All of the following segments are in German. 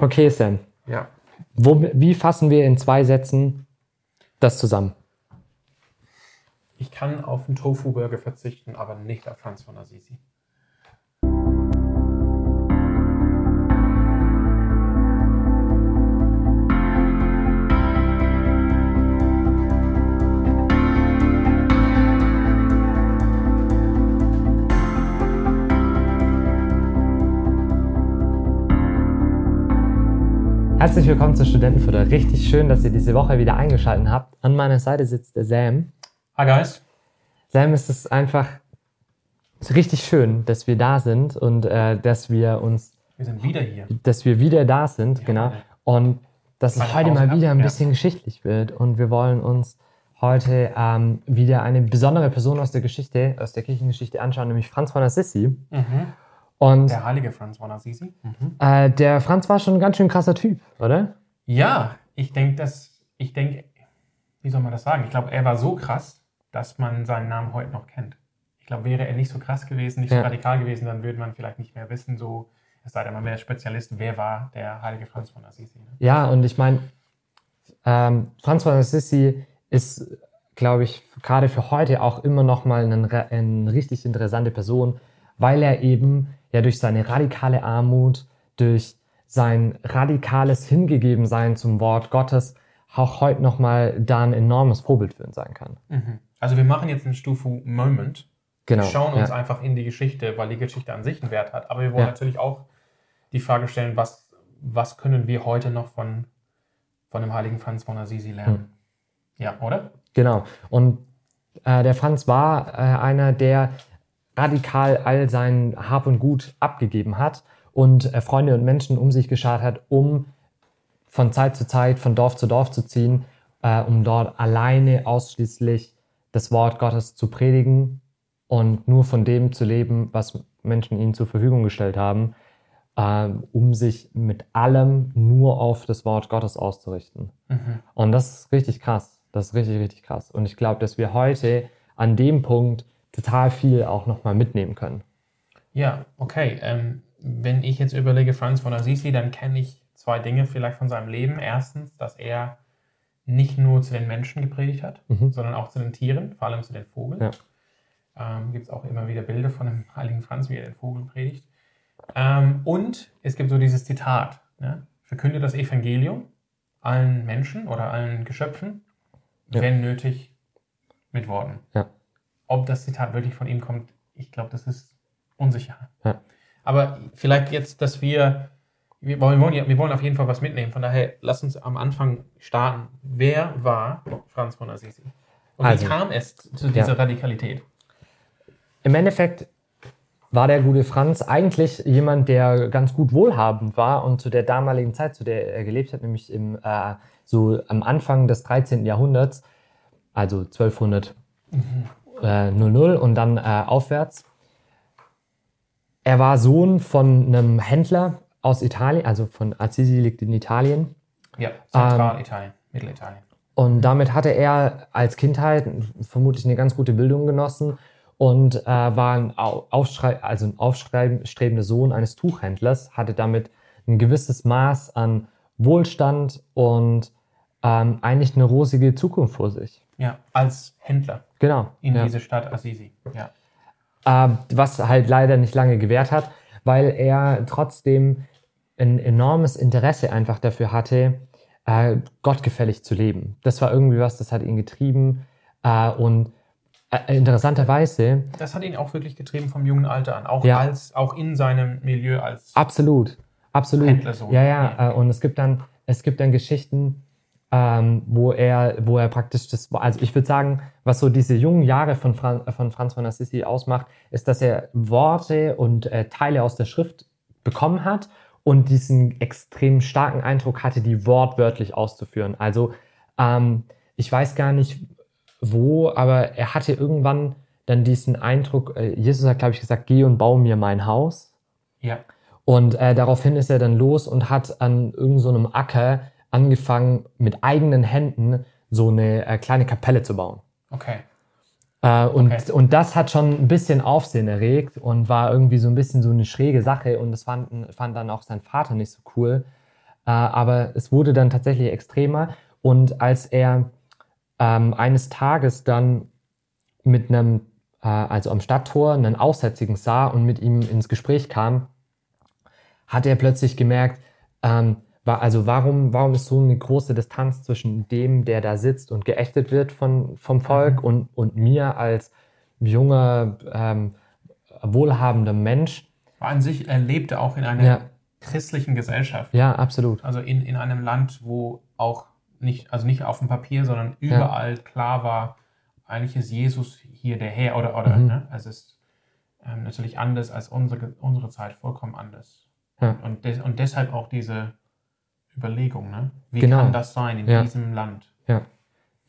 Okay, Sam. Ja. Wo, wie fassen wir in zwei Sätzen das zusammen? Ich kann auf einen Tofu-Burger verzichten, aber nicht auf Franz von Assisi. Herzlich willkommen zur Studentenfutter. Richtig schön, dass ihr diese Woche wieder eingeschaltet habt. An meiner Seite sitzt der Sam. Hi guys. Sam, es ist einfach richtig schön, dass wir da sind und äh, dass wir uns, Wir sind wieder hier. dass wir wieder da sind, genau. Und dass es heute mal wieder ein ab, ja. bisschen geschichtlich wird. Und wir wollen uns heute ähm, wieder eine besondere Person aus der Geschichte, aus der Kirchengeschichte anschauen, nämlich Franz von Assisi. Mhm. Und Der heilige Franz von Assisi. Mhm. äh, der Franz war schon ein ganz schön krasser Typ, oder? Ja, ich denke, dass, ich denke, wie soll man das sagen? Ich glaube, er war so krass, dass man seinen Namen heute noch kennt. Ich glaube, wäre er nicht so krass gewesen, nicht Ja. so radikal gewesen, dann würde man vielleicht nicht mehr wissen, so, es sei denn, man wäre Spezialist, wer war der heilige Franz von Assisi. Ne? Ja, und ich meine, ähm, Franz von Assisi ist, glaube ich, gerade für heute auch immer noch mal eine, eine richtig interessante Person, weil er eben ja durch seine radikale Armut, durch sein radikales Hingegebensein zum Wort Gottes auch heute noch mal da ein enormes Vorbild für ihn sein kann. Mhm. Also wir machen jetzt einen Stufu Moment. Genau. Wir schauen uns ja. einfach in die Geschichte, weil die Geschichte an sich einen Wert hat. Aber wir wollen Ja. natürlich auch die Frage stellen, was, was können wir heute noch von, von dem heiligen Franz von Assisi lernen? Hm. Ja, oder? Genau. Und äh, der Franz war äh, einer, der radikal all sein Hab und Gut abgegeben hat und äh, Freunde und Menschen um sich geschart hat, um von Zeit zu Zeit von Dorf zu Dorf zu ziehen, äh, um dort alleine ausschließlich das Wort Gottes zu predigen und nur von dem zu leben, was Menschen ihnen zur Verfügung gestellt haben, äh, um sich mit allem nur auf das Wort Gottes auszurichten. Mhm. Und das ist richtig krass. Das ist richtig, richtig krass. Und ich glaube, dass wir heute an dem Punkt total viel auch nochmal mitnehmen können. Ja, okay. Ähm, wenn ich jetzt überlege, Franz von Assisi, dann kenne ich zwei Dinge vielleicht von seinem Leben. Erstens, dass er nicht nur zu den Menschen gepredigt hat, Mhm. sondern auch zu den Tieren, vor allem zu den Vogeln. Ja. Ähm, gibt es auch immer wieder Bilder von dem heiligen Franz, wie er den Vogel predigt. Ähm, und es gibt so dieses Zitat, ne? verkünde das Evangelium allen Menschen oder allen Geschöpfen, Ja. wenn nötig, mit Worten. Ja. Ob das Zitat wirklich von ihm kommt, ich glaube, das ist unsicher. Ja. Aber vielleicht jetzt, dass wir, wir wollen, ja- wir wollen auf jeden Fall was mitnehmen. Von daher, lass uns am Anfang starten. Wer war Franz von Assisi? Und Also, wie kam es zu dieser Radikalität? Im Endeffekt war der gute Franz eigentlich jemand, der ganz gut wohlhabend war und zu der damaligen Zeit, zu der er gelebt hat, nämlich im, äh, so am Anfang des 13. Jahrhunderts, also 1200 äh, 00 und dann äh, aufwärts. Er war Sohn von einem Händler aus Italien, also von Assisi liegt in Italien. Ja, Zentralitalien, Mittelitalien. Und damit hatte er als Kindheit vermutlich eine ganz gute Bildung genossen und äh, war ein, Au- aufschrei also ein aufstrebender Sohn eines Tuchhändlers, hatte damit ein gewisses Maß an Wohlstand und ähm, eigentlich eine rosige Zukunft vor sich. Ja, als Händler Genau. in ja. diese Stadt Assisi. Ja. äh, was halt leider nicht lange gewährt hat, weil er trotzdem ein enormes Interesse einfach dafür hatte, äh, gottgefällig zu leben. Das war irgendwie was, das hat ihn getrieben äh, und äh, interessanterweise, Das hat ihn auch wirklich getrieben vom jungen Alter an. Auch, Ja. als, auch in seinem Milieu als absolut, absolut. Händlersohn. Ja, ja, äh, und es gibt dann, es gibt dann Geschichten, ähm, wo er, wo er praktisch das, also ich würde sagen, was so diese jungen Jahre von, Fran von Franz von Assisi ausmacht, ist, dass er Worte und äh, Teile aus der Schrift bekommen hat und diesen extrem starken Eindruck hatte, die wortwörtlich auszuführen. Also ähm, ich weiß gar nicht wo, aber er hatte irgendwann dann diesen Eindruck, äh, Jesus hat, glaube ich, gesagt, geh und bau mir mein Haus. Ja. Und äh, daraufhin ist er dann los und hat an irgendeinem so Acker angefangen, mit eigenen Händen so eine äh, kleine Kapelle zu bauen. Okay. Äh, und, Okay. und das hat schon ein bisschen Aufsehen erregt und war irgendwie so ein bisschen so eine schräge Sache und das fand, fand dann auch sein Vater nicht so cool. Äh, aber es wurde dann tatsächlich extremer und als er ähm, eines Tages dann mit einem, äh, also am Stadttor, einen Aussätzigen sah und mit ihm ins Gespräch kam, hat er plötzlich gemerkt, ähm, also warum, warum ist so eine große Distanz zwischen dem, der da sitzt und geächtet wird von, vom Volk Mhm. und, und mir als junger, ähm, wohlhabender Mensch? War an sich, er lebte auch in einer Ja. christlichen Gesellschaft. Ja, absolut. Also in, in einem Land, wo auch nicht, also nicht auf dem Papier, sondern überall klar war, eigentlich ist Jesus hier der Herr oder, oder Mhm. ne? es ist ähm, natürlich anders als unsere, unsere Zeit, vollkommen anders. Ja. Und, des, und deshalb auch diese Überlegung, ne? wie Genau. kann das sein in Ja. diesem Land?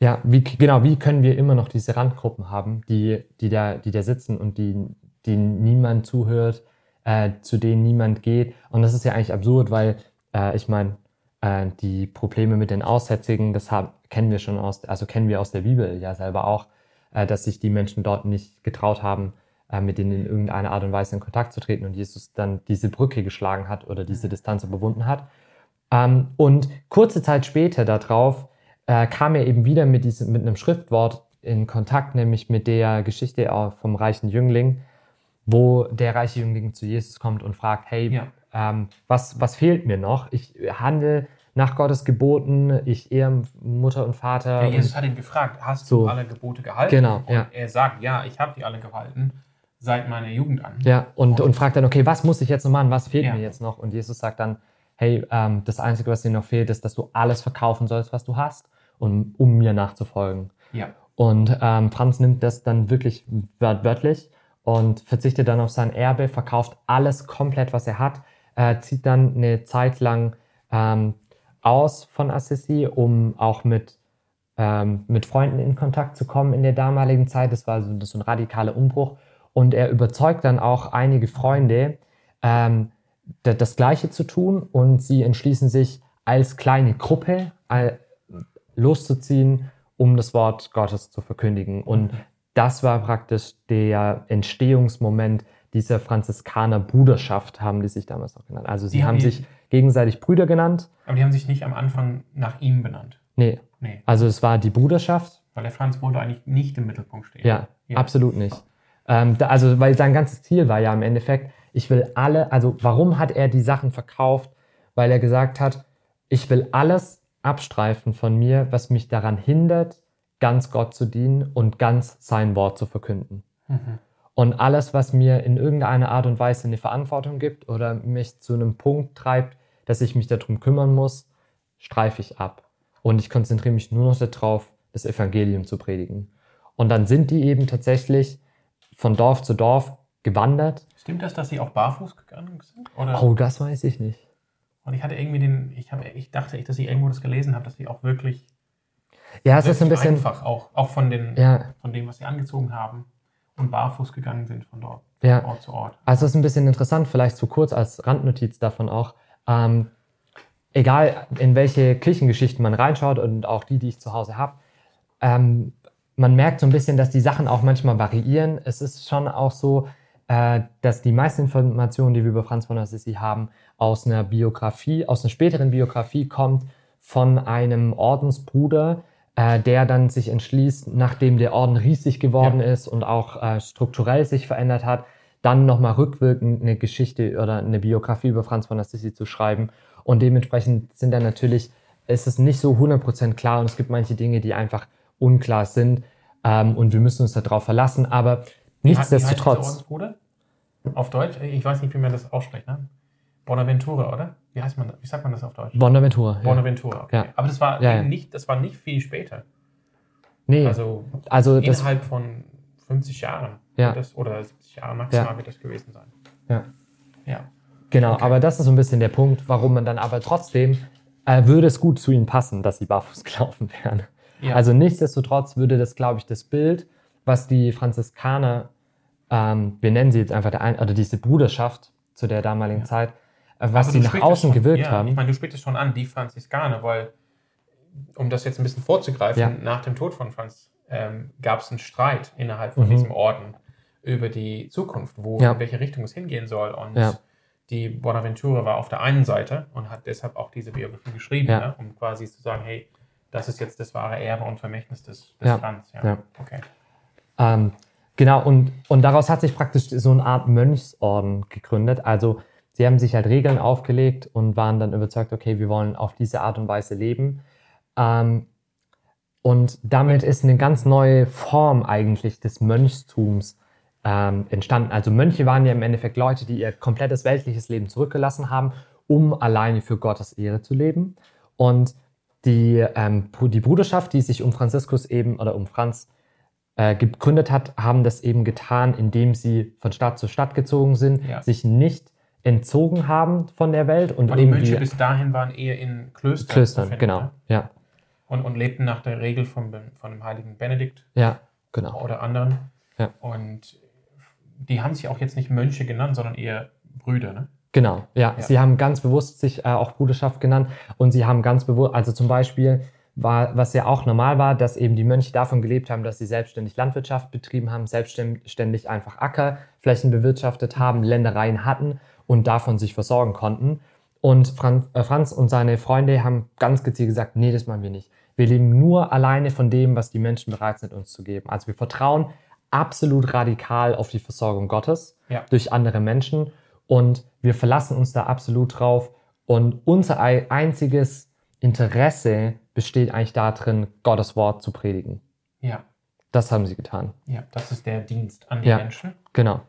Ja, wie, genau, wie können wir immer noch diese Randgruppen haben, die, die, da, die da sitzen und die, die niemand zuhört, äh, zu denen niemand geht. Und das ist ja eigentlich absurd, weil äh, ich meine, äh, die Probleme mit den Aussätzigen, das haben, kennen wir schon aus, also kennen wir aus der Bibel ja selber auch, äh, dass sich die Menschen dort nicht getraut haben, äh, mit denen in irgendeiner Art und Weise in Kontakt zu treten und Jesus dann diese Brücke geschlagen hat oder diese Distanz überwunden hat. Ähm, und kurze Zeit später darauf äh, kam er eben wieder mit, diesem, mit einem Schriftwort in Kontakt, nämlich mit der Geschichte vom reichen Jüngling, wo der reiche Jüngling zu Jesus kommt und fragt, hey, Ja. ähm, was, was fehlt mir noch? Ich handle nach Gottes Geboten, ich ehe Mutter und Vater. Ja, und- Jesus hat ihn gefragt, hast So. du alle Gebote gehalten? Genau, Und ja. er sagt, ja, ich habe die alle gehalten, seit meiner Jugend an. Ja, und, und fragt dann, okay, was muss ich jetzt noch machen? Was fehlt mir jetzt noch? Und Jesus sagt dann, hey, ähm, das Einzige, was dir noch fehlt, ist, dass du alles verkaufen sollst, was du hast, um, um mir nachzufolgen. Ja. Und ähm, Franz nimmt das dann wirklich wört wörtlich und verzichtet dann auf sein Erbe, verkauft alles komplett, was er hat, äh, zieht dann eine Zeit lang ähm, aus von Assisi, um auch mit, ähm, mit Freunden in Kontakt zu kommen in der damaligen Zeit. Das war so, das so ein radikaler Umbruch. Und er überzeugt dann auch einige Freunde, ähm, das Gleiche zu tun und sie entschließen sich als kleine Gruppe loszuziehen, um das Wort Gottes zu verkündigen. Und das war praktisch der Entstehungsmoment dieser Franziskaner-Bruderschaft, haben die sich damals noch genannt. Also sie Die haben haben sich gegenseitig Brüder genannt. Aber die haben sich nicht am Anfang nach ihm benannt. Nee, Nee, also es war die Bruderschaft. weil der Franz wollte eigentlich nicht im Mittelpunkt stehen. Ja, Ja. absolut nicht. Ähm, da, also, weil sein ganzes Ziel war ja im Endeffekt, ich will alle, also warum hat er die Sachen verkauft? Weil er gesagt hat, ich will alles abstreifen von mir, was mich daran hindert, ganz Gott zu dienen und ganz sein Wort zu verkünden. Mhm. Und alles, was mir in irgendeiner Art und Weise eine Verantwortung gibt oder mich zu einem Punkt treibt, dass ich mich darum kümmern muss, streife ich ab. Und ich konzentriere mich nur noch darauf, das Evangelium zu predigen. Und dann sind die eben tatsächlich von Dorf zu Dorf gewandert. Stimmt das, dass sie auch barfuß gegangen sind? Oder? Oh, das weiß ich nicht. Und ich hatte irgendwie den, ich, habe, ich dachte echt, dass ich irgendwo das gelesen habe, dass sie auch wirklich, Ja, es ist ein bisschen. einfach, auch, auch von, den, Ja, von dem, was sie angezogen haben und barfuß gegangen sind von dort, ja. Ort zu Ort. Also es ist ein bisschen interessant, vielleicht zu kurz als Randnotiz davon auch. Ähm, egal in welche Kirchengeschichten man reinschaut und auch die, die ich zu Hause habe, ähm, man merkt so ein bisschen, dass die Sachen auch manchmal variieren. Es ist schon auch so, dass die meisten Informationen, die wir über Franz von Assisi haben, aus einer Biografie, aus einer späteren Biografie kommt von einem Ordensbruder, äh, der dann sich entschließt, nachdem der Orden riesig geworden ist und auch äh, strukturell sich verändert hat, dann nochmal rückwirkend eine Geschichte oder eine Biografie über Franz von Assisi zu schreiben. Und dementsprechend sind dann natürlich, ist es nicht so 100% klar und es gibt manche Dinge, die einfach unklar sind ähm, und wir müssen uns darauf verlassen. Aber Nichtsdestotrotz? Auf Deutsch? Ich weiß nicht, wie man das ausspricht, ne? Bonaventura, oder? Wie heißt man das? Wie sagt man das auf Deutsch? Bonaventura. Bonaventura, okay. Ja. Aber das war, Ja, ja. Nicht, das war nicht viel später. Nee, also, Also innerhalb von 50 Jahren Ja. das, oder 70 Jahre maximal wird das gewesen sein. ja. Ja. Genau, Okay. aber das ist so ein bisschen der Punkt, warum man dann aber trotzdem, äh, würde es gut zu ihnen passen, dass sie barfuß gelaufen wären. Also nichtsdestotrotz würde das, glaube ich, das Bild, was die Franziskaner, ähm, wir nennen sie jetzt einfach der oder diese Bruderschaft zu der damaligen Ja. Zeit, äh, was Aber sie nach außen schon, gewirkt ja, haben. Ich meine, du sprichst es schon an, die Franziskaner, weil, um das jetzt ein bisschen vorzugreifen, Ja. nach dem Tod von Franz ähm, gab es einen Streit innerhalb von Mhm. diesem Orden über die Zukunft, wo in welche Richtung es hingehen soll. Und die Bonaventura war auf der einen Seite und hat deshalb auch diese Biografie geschrieben, ne, um quasi zu sagen, hey, das ist jetzt das wahre Erbe und Vermächtnis des, des Ja. Franz. Ja. Ja. Okay. Ähm, genau, und, und daraus hat sich praktisch so eine Art Mönchsorden gegründet. Also sie haben sich halt Regeln aufgelegt und waren dann überzeugt, okay, wir wollen auf diese Art und Weise leben. Ähm, und damit ist eine ganz neue Form eigentlich des Mönchstums ähm, entstanden. Also Mönche waren ja im Endeffekt Leute, die ihr komplettes weltliches Leben zurückgelassen haben, um alleine für Gottes Ehre zu leben. Und die, ähm, die Bruderschaft, die sich um Franziskus eben oder um Franz äh, gegründet hat, haben das eben getan, indem sie von Stadt zu Stadt gezogen sind, Ja. sich nicht entzogen haben von der Welt und Und die Mönche bis dahin waren eher in Klöstern. Klöstern, finden, genau, ne? ja, Und, und lebten nach der Regel von, von dem heiligen Benedikt ja, genau, oder anderen. Ja. Und die haben sich auch jetzt nicht Mönche genannt, sondern eher Brüder. Ne? genau, ja. Ja. Sie haben ganz bewusst sich äh, auch Bruderschaft genannt und sie haben ganz bewusst, also zum Beispiel war, was ja auch normal war, dass eben die Mönche davon gelebt haben, dass sie selbstständig Landwirtschaft betrieben haben, selbstständig einfach Ackerflächen bewirtschaftet haben, Ländereien hatten und davon sich versorgen konnten. Und Franz, äh, Franz und seine Freunde haben ganz gezielt gesagt, nee, das machen wir nicht. Wir leben nur alleine von dem, was die Menschen bereit sind, uns zu geben. Also wir vertrauen absolut radikal auf die Versorgung Gottes Ja. durch andere Menschen und wir verlassen uns da absolut drauf. Und unser ei- einziges Interesse besteht eigentlich darin, Gottes Wort zu predigen. Ja. Das haben sie getan. ja, das ist der Dienst an die Ja. Menschen, Genau.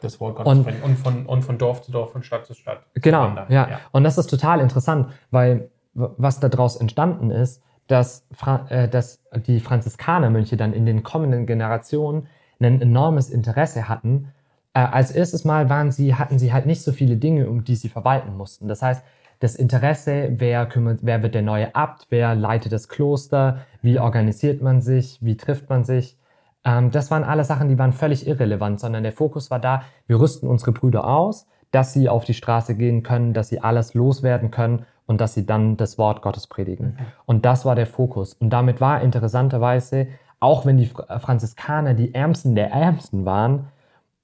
das Wort Gottes Und- und von, und von Dorf zu Dorf, von Stadt zu Stadt. Genau, ja. ja. Und das ist total interessant, weil was daraus entstanden ist, dass, Fra äh, dass die Franziskanermönche dann in den kommenden Generationen ein enormes Interesse hatten. Äh, als erstes Mal waren sie, hatten sie halt nicht so viele Dinge, um die sie verwalten mussten. Das heißt, das Interesse, wer, kümmert, wer wird der neue Abt, wer leitet das Kloster, wie organisiert man sich, wie trifft man sich, ähm, das waren alle Sachen, die waren völlig irrelevant, sondern der Fokus war da, wir rüsten unsere Brüder aus, dass sie auf die Straße gehen können, dass sie alles loswerden können und dass sie dann das Wort Gottes predigen. Und das war der Fokus. Und damit war interessanterweise, auch wenn die Fra- Franziskaner die Ärmsten der Ärmsten waren,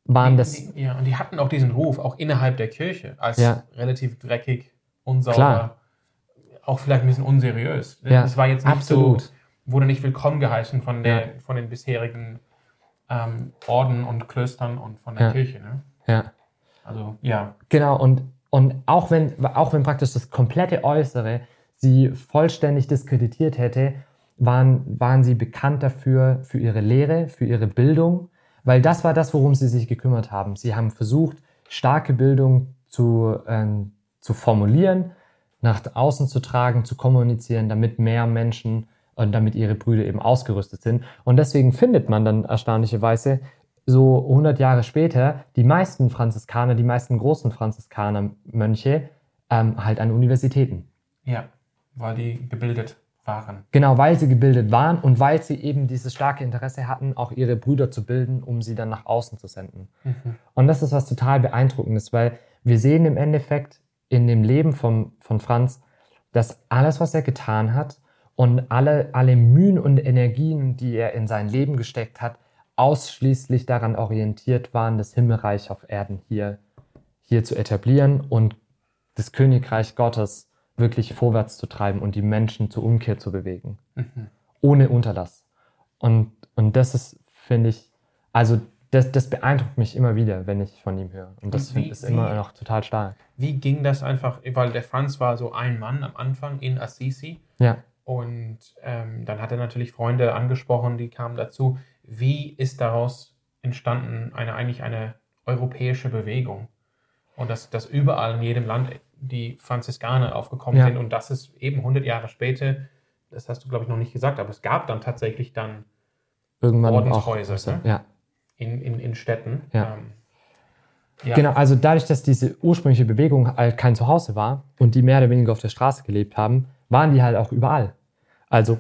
waren Die, das die, ja, und die hatten auch diesen Ruf, auch innerhalb der Kirche, als Ja. relativ dreckig, unsauber, Klar. auch vielleicht ein bisschen unseriös. Ja, Es war jetzt nicht absolut. so, wurde nicht willkommen geheißen von, der, Ja. von den bisherigen ähm, Orden und Klöstern und von der Ja. Kirche. Ne? ja. Also ja, Genau, und, und auch, wenn, auch wenn praktisch das komplette Äußere sie vollständig diskreditiert hätte, waren, waren sie bekannt dafür, für ihre Lehre, für ihre Bildung, weil das war das, worum sie sich gekümmert haben. Sie haben versucht, starke Bildung zu, ähm, zu formulieren, nach außen zu tragen, zu kommunizieren, damit mehr Menschen und damit ihre Brüder eben ausgerüstet sind. Und deswegen findet man dann erstaunlicherweise so 100 Jahre später die meisten Franziskaner, die meisten großen Franziskaner-Mönche ähm, halt an Universitäten. ja, weil die gebildet waren. Genau, weil sie gebildet waren und weil sie eben dieses starke Interesse hatten, auch ihre Brüder zu bilden, um sie dann nach außen zu senden. Mhm. Und das ist was total beeindruckendes, weil wir sehen im Endeffekt in dem Leben von, von Franz, dass alles, was er getan hat und alle, alle Mühen und Energien, die er in sein Leben gesteckt hat, ausschließlich daran orientiert waren, das Himmelreich auf Erden hier, hier zu etablieren und das Königreich Gottes wirklich vorwärts zu treiben und die Menschen zur Umkehr zu bewegen Mhm. ohne Unterlass. Und, und das ist, finde ich, also das, das beeindruckt mich immer wieder, wenn ich von ihm höre. Und das finde ich immer noch total stark. Wie ging das einfach, weil der Franz war so ein Mann am Anfang in Assisi Ja, und ähm, dann hat er natürlich Freunde angesprochen, die kamen dazu. Wie ist daraus entstanden eine eigentlich eine europäische Bewegung? Und dass, dass überall in jedem Land die Franziskaner aufgekommen Ja. sind und das ist eben 100 Jahre später, das hast du glaube ich noch nicht gesagt, aber es gab dann tatsächlich dann irgendwann Ordenshäuser, auch. ne? Ja. In, in, in Städten. Ja. Ähm, ja. Genau, also dadurch, dass diese ursprüngliche Bewegung halt kein Zuhause war und die mehr oder weniger auf der Straße gelebt haben, waren die halt auch überall. Also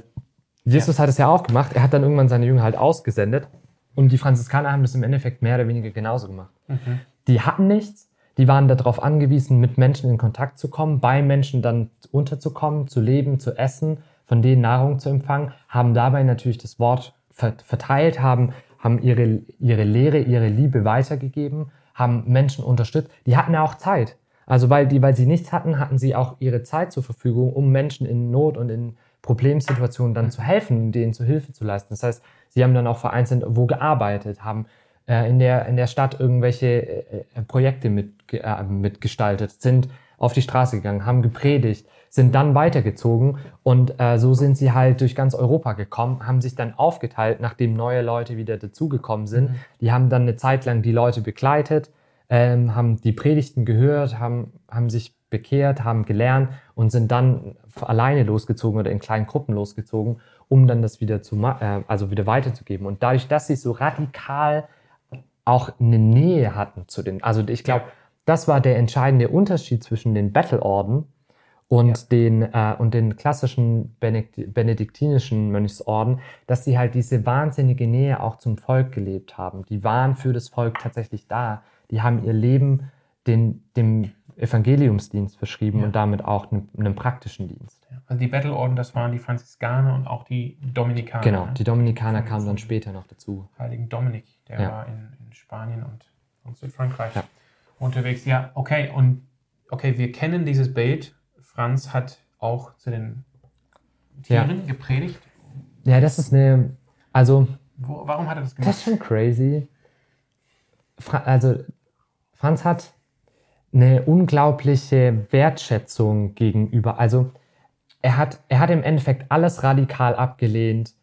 Jesus hat es ja auch gemacht, er hat dann irgendwann seine Jünger halt ausgesendet und die Franziskaner haben das im Endeffekt mehr oder weniger genauso gemacht. Mhm. Die hatten nichts, die waren darauf angewiesen, mit Menschen in Kontakt zu kommen, bei Menschen dann unterzukommen, zu leben, zu essen, von denen Nahrung zu empfangen, haben dabei natürlich das Wort verteilt, haben, haben ihre, ihre Lehre, ihre Liebe weitergegeben, haben Menschen unterstützt. Die hatten ja auch Zeit. Also weil, die, weil sie nichts hatten, hatten sie auch ihre Zeit zur Verfügung, um Menschen in Not und in Problemsituationen dann zu helfen, denen zu Hilfe zu leisten. Das heißt, sie haben dann auch vereinzelt wo gearbeitet, haben äh, in, der, in der Stadt irgendwelche äh, äh Projekte mit, äh, mitgestaltet, sind auf die Straße gegangen, haben gepredigt, sind dann weitergezogen und äh, so sind sie halt durch ganz Europa gekommen, haben sich dann aufgeteilt, nachdem neue Leute wieder dazugekommen sind. Mhm. Die haben dann eine Zeit lang die Leute begleitet, ähm, haben die Predigten gehört, haben, haben sich bekehrt, haben gelernt und sind dann alleine losgezogen oder in kleinen Gruppen losgezogen, um dann das wieder zu, äh, also wieder weiterzugeben. Und dadurch, dass sie so radikal auch eine Nähe hatten zu den, also ich glaube, das war der entscheidende Unterschied zwischen den Battle-Orden und, ja. den, äh, und den klassischen benediktinischen Mönchsorden, dass sie halt diese wahnsinnige Nähe auch zum Volk gelebt haben. Die waren für das Volk tatsächlich da. Die haben ihr Leben den, dem Evangeliumsdienst verschrieben ja. und damit auch einem, einem praktischen Dienst. Also die Battle-Orden, das waren die Franziskaner und auch die Dominikaner. Genau, die Dominikaner kamen dann später noch dazu. Heiligen Dominik, der ja. war in, in, Spanien und, und Südfrankreich ja. unterwegs. Ja, okay, und okay, wir kennen dieses Bild Franz hat auch zu den Tieren ja. gepredigt. Ja, das ist eine, also. Wo, warum hat er das gemacht? Das ist schon crazy. Fra also, Franz hat eine unglaubliche Wertschätzung gegenüber. Also, er hat, er hat im Endeffekt alles radikal abgelehnt,